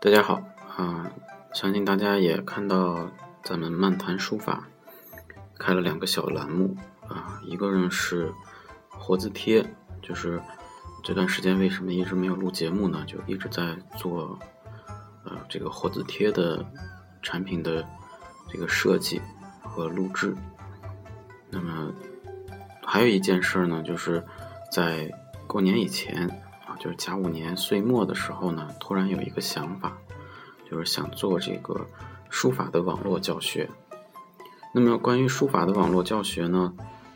大家好啊！相信大家也看到咱们漫谈书法开了两个小栏目啊，一个呢是活字贴，就是这段时间为什么一直没有录节目呢？就一直在做呃这个活字贴的产品的这个设计和录制。那么还有一件事呢，就是在过年以前。就是甲午年岁末的时候呢，突然有一个想法，就是想做这个书法的网络教学。那么关于书法的网络教学呢，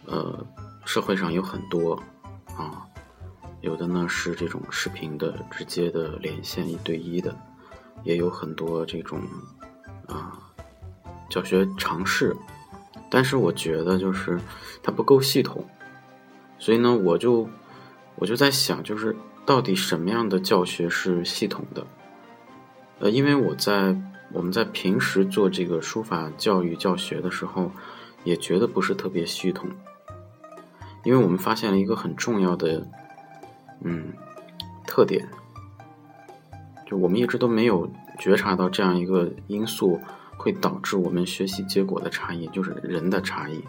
呃，社会上有很多啊，有的呢是这种视频的直接的连线一对一的，也有很多这种啊教学尝试，但是我觉得就是它不够系统，所以呢，我就我就在想，就是。到底什么样的教学是系统的？呃，因为我在我们在平时做这个书法教育教学的时候，也觉得不是特别系统，因为我们发现了一个很重要的嗯特点，就我们一直都没有觉察到这样一个因素会导致我们学习结果的差异，就是人的差异。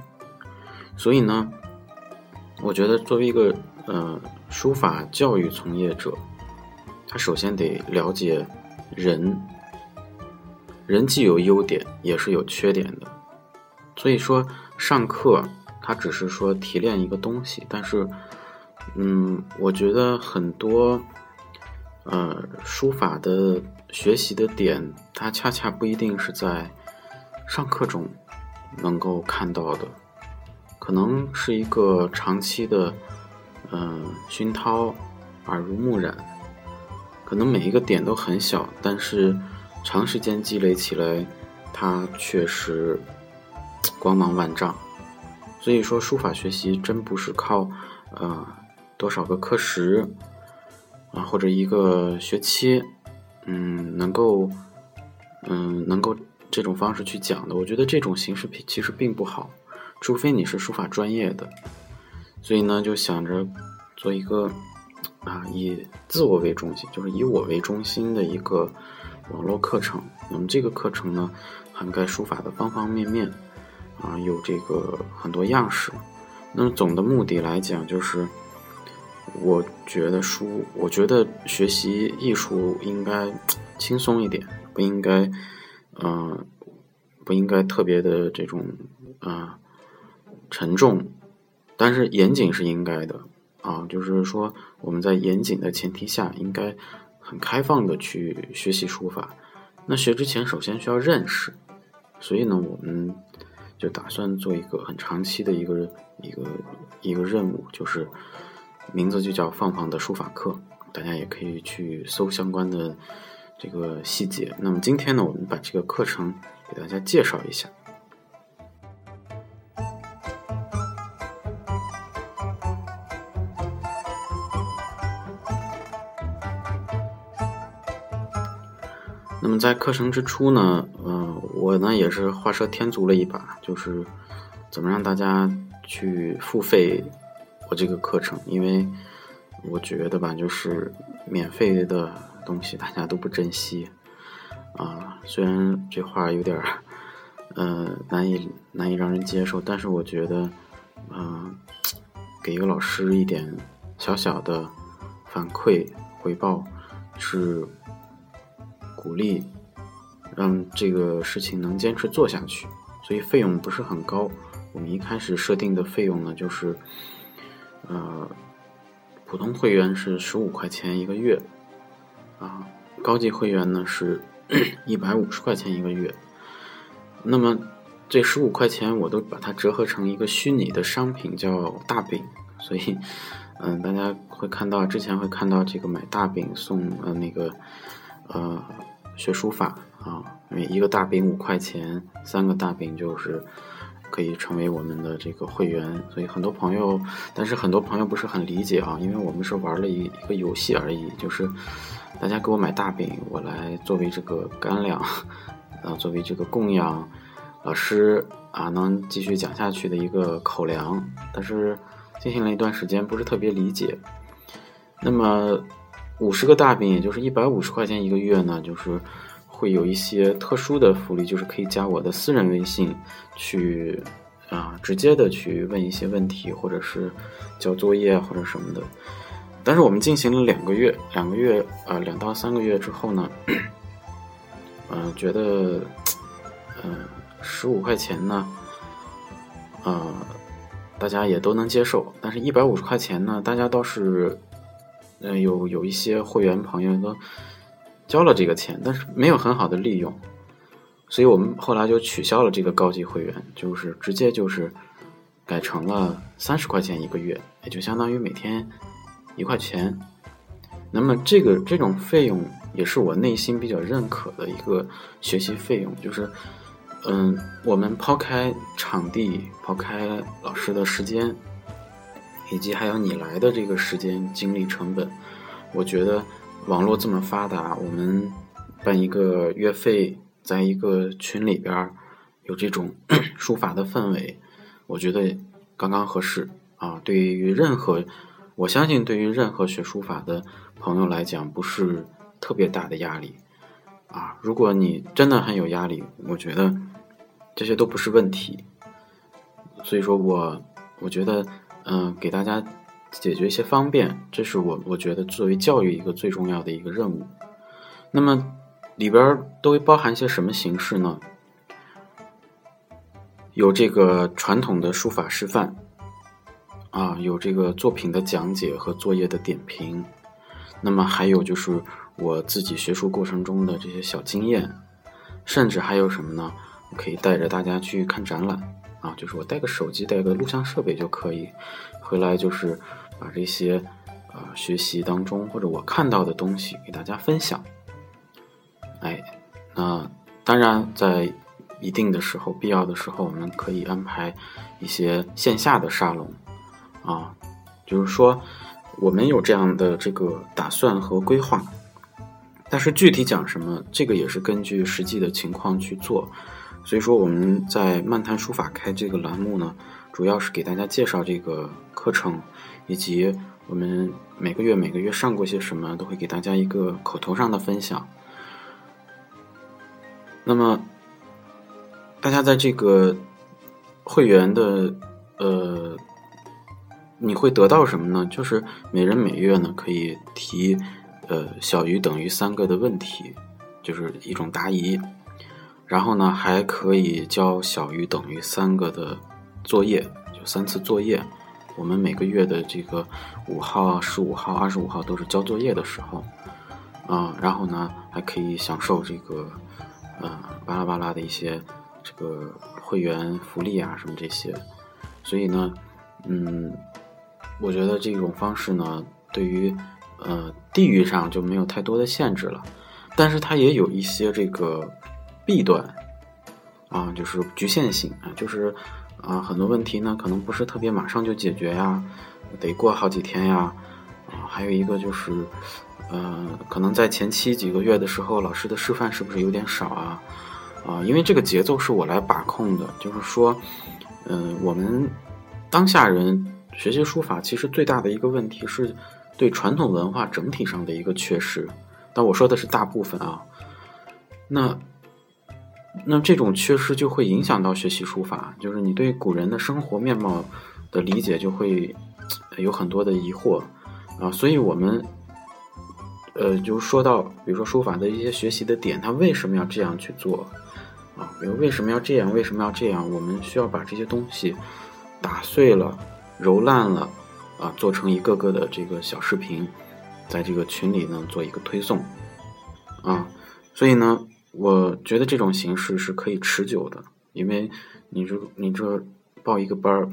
所以呢，我觉得作为一个呃。书法教育从业者，他首先得了解人，人既有优点，也是有缺点的。所以说，上课他只是说提炼一个东西，但是，嗯，我觉得很多，呃，书法的学习的点，它恰恰不一定是在上课中能够看到的，可能是一个长期的。嗯，熏陶，耳濡目染，可能每一个点都很小，但是长时间积累起来，它确实光芒万丈。所以说，书法学习真不是靠呃多少个课时啊，或者一个学期，嗯，能够嗯能够这种方式去讲的。我觉得这种形式其实并不好，除非你是书法专业的。所以呢，就想着做一个啊，以自我为中心，就是以我为中心的一个网络课程。那么这个课程呢，涵盖书法的方方面面，啊，有这个很多样式。那么总的目的来讲，就是我觉得书，我觉得学习艺术应该轻松一点，不应该，嗯，不应该特别的这种啊沉重。但是严谨是应该的啊，就是说我们在严谨的前提下，应该很开放的去学习书法。那学之前，首先需要认识，所以呢，我们就打算做一个很长期的一个一个一个任务，就是名字就叫“放放的书法课”，大家也可以去搜相关的这个细节。那么今天呢，我们把这个课程给大家介绍一下。在课程之初呢，呃，我呢也是画蛇添足了一把，就是怎么让大家去付费我这个课程，因为我觉得吧，就是免费的东西大家都不珍惜啊。虽然这话有点儿，呃，难以难以让人接受，但是我觉得，嗯，给一个老师一点小小的反馈回报是。鼓励让这个事情能坚持做下去，所以费用不是很高。我们一开始设定的费用呢，就是呃，普通会员是十五块钱一个月，啊，高级会员呢是 一百五十块钱一个月。那么这十五块钱我都把它折合成一个虚拟的商品，叫大饼。所以，嗯，大家会看到之前会看到这个买大饼送呃那个呃。学书法啊，每一个大饼五块钱，三个大饼就是可以成为我们的这个会员。所以很多朋友，但是很多朋友不是很理解啊，因为我们是玩了一一个游戏而已，就是大家给我买大饼，我来作为这个干粮，啊，作为这个供养老师啊，能继续讲下去的一个口粮。但是进行了一段时间，不是特别理解。那么。五十个大饼，也就是一百五十块钱一个月呢，就是会有一些特殊的福利，就是可以加我的私人微信去啊，直接的去问一些问题，或者是交作业或者什么的。但是我们进行了两个月，两个月啊，两到三个月之后呢，嗯，觉得嗯，十五块钱呢，呃，大家也都能接受，但是一百五十块钱呢，大家倒是。嗯，有有一些会员朋友都交了这个钱，但是没有很好的利用，所以我们后来就取消了这个高级会员，就是直接就是改成了三十块钱一个月，也就相当于每天一块钱。那么这个这种费用也是我内心比较认可的一个学习费用，就是嗯，我们抛开场地，抛开老师的时间。以及还有你来的这个时间、精力成本，我觉得网络这么发达，我们办一个月费，在一个群里边有这种 书法的氛围，我觉得刚刚合适啊。对于任何，我相信对于任何学书法的朋友来讲，不是特别大的压力啊。如果你真的很有压力，我觉得这些都不是问题。所以说我我觉得。嗯，给大家解决一些方便，这是我我觉得作为教育一个最重要的一个任务。那么里边都包含一些什么形式呢？有这个传统的书法示范，啊，有这个作品的讲解和作业的点评，那么还有就是我自己学书过程中的这些小经验，甚至还有什么呢？可以带着大家去看展览。啊，就是我带个手机，带个录像设备就可以，回来就是把这些呃学习当中或者我看到的东西给大家分享。哎，那当然在一定的时候、必要的时候，我们可以安排一些线下的沙龙啊，就是说我们有这样的这个打算和规划，但是具体讲什么，这个也是根据实际的情况去做。所以说我们在漫谈书法开这个栏目呢，主要是给大家介绍这个课程，以及我们每个月每个月上过些什么，都会给大家一个口头上的分享。那么，大家在这个会员的呃，你会得到什么呢？就是每人每月呢可以提呃小于等于三个的问题，就是一种答疑。然后呢，还可以交小于等于三个的作业，就三次作业。我们每个月的这个五号、十五号、二十五号都是交作业的时候，啊，然后呢，还可以享受这个，呃，巴拉巴拉的一些这个会员福利啊，什么这些。所以呢，嗯，我觉得这种方式呢，对于呃地域上就没有太多的限制了，但是它也有一些这个。弊端啊，就是局限性啊，就是啊，很多问题呢，可能不是特别马上就解决呀，得过好几天呀。啊，还有一个就是，呃，可能在前期几个月的时候，老师的示范是不是有点少啊？啊，因为这个节奏是我来把控的，就是说，嗯，我们当下人学习书法，其实最大的一个问题是对传统文化整体上的一个缺失。但我说的是大部分啊，那。那这种缺失就会影响到学习书法，就是你对古人的生活面貌的理解就会有很多的疑惑啊，所以我们呃，就说到比如说书法的一些学习的点，它为什么要这样去做啊？比如为什么要这样？为什么要这样？我们需要把这些东西打碎了、揉烂了啊，做成一个个的这个小视频，在这个群里呢做一个推送啊，所以呢。我觉得这种形式是可以持久的，因为你这你这报一个班儿，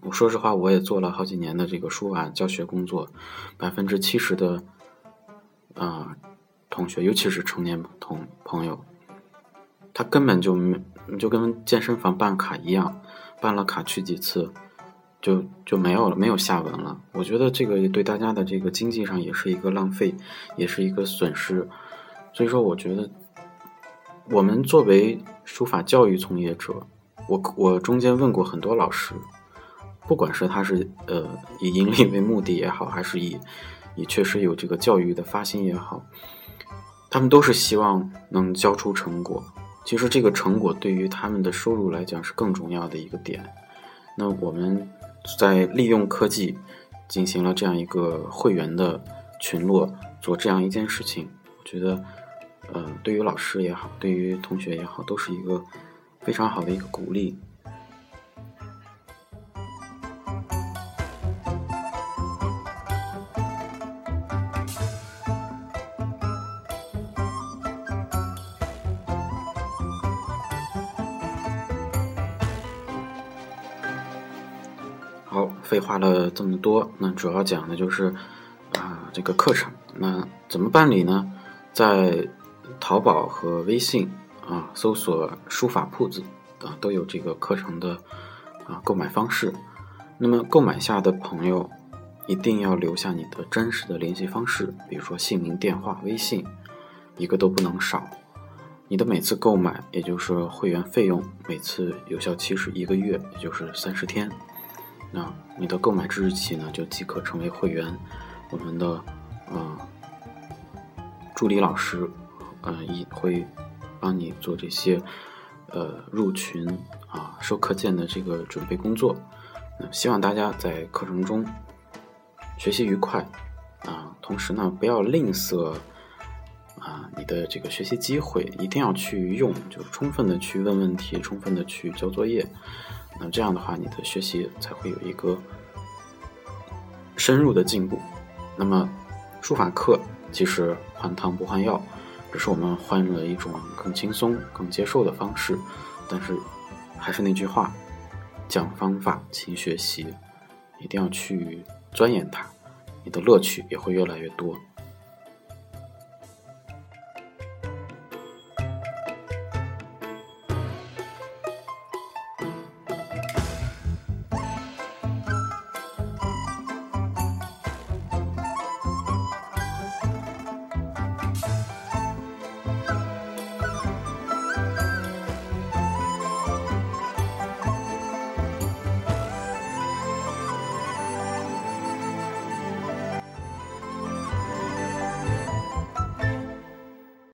我说实话，我也做了好几年的这个书法教学工作，百分之七十的啊同学，尤其是成年同朋友，他根本就没就跟健身房办卡一样，办了卡去几次就就没有了，没有下文了。我觉得这个对大家的这个经济上也是一个浪费，也是一个损失。所以说，我觉得。我们作为书法教育从业者，我我中间问过很多老师，不管是他是呃以盈利为目的也好，还是以也确实有这个教育的发心也好，他们都是希望能交出成果。其实这个成果对于他们的收入来讲是更重要的一个点。那我们在利用科技进行了这样一个会员的群落，做这样一件事情，我觉得，呃，对于老师也好，对于同学也好，都是一个非常好的一个鼓励。好，废话了这么多，那主要讲的就是啊这个课程，那怎么办理呢？在淘宝和微信啊搜索“书法铺子”啊都有这个课程的啊购买方式。那么购买下的朋友一定要留下你的真实的联系方式，比如说姓名、电话、微信，一个都不能少。你的每次购买，也就是会员费用，每次有效期是一个月，也就是三十天。那你的购买之日起呢，就即可成为会员。我们的呃助理老师，呃，一会帮你做这些呃入群啊、收课件的这个准备工作。那希望大家在课程中学习愉快啊，同时呢，不要吝啬啊你的这个学习机会，一定要去用，就充分的去问问题，充分的去交作业。那这样的话，你的学习才会有一个深入的进步。那么，书法课其实换汤不换药，只是我们换了一种更轻松、更接受的方式。但是，还是那句话，讲方法，勤学习，一定要去钻研它，你的乐趣也会越来越多。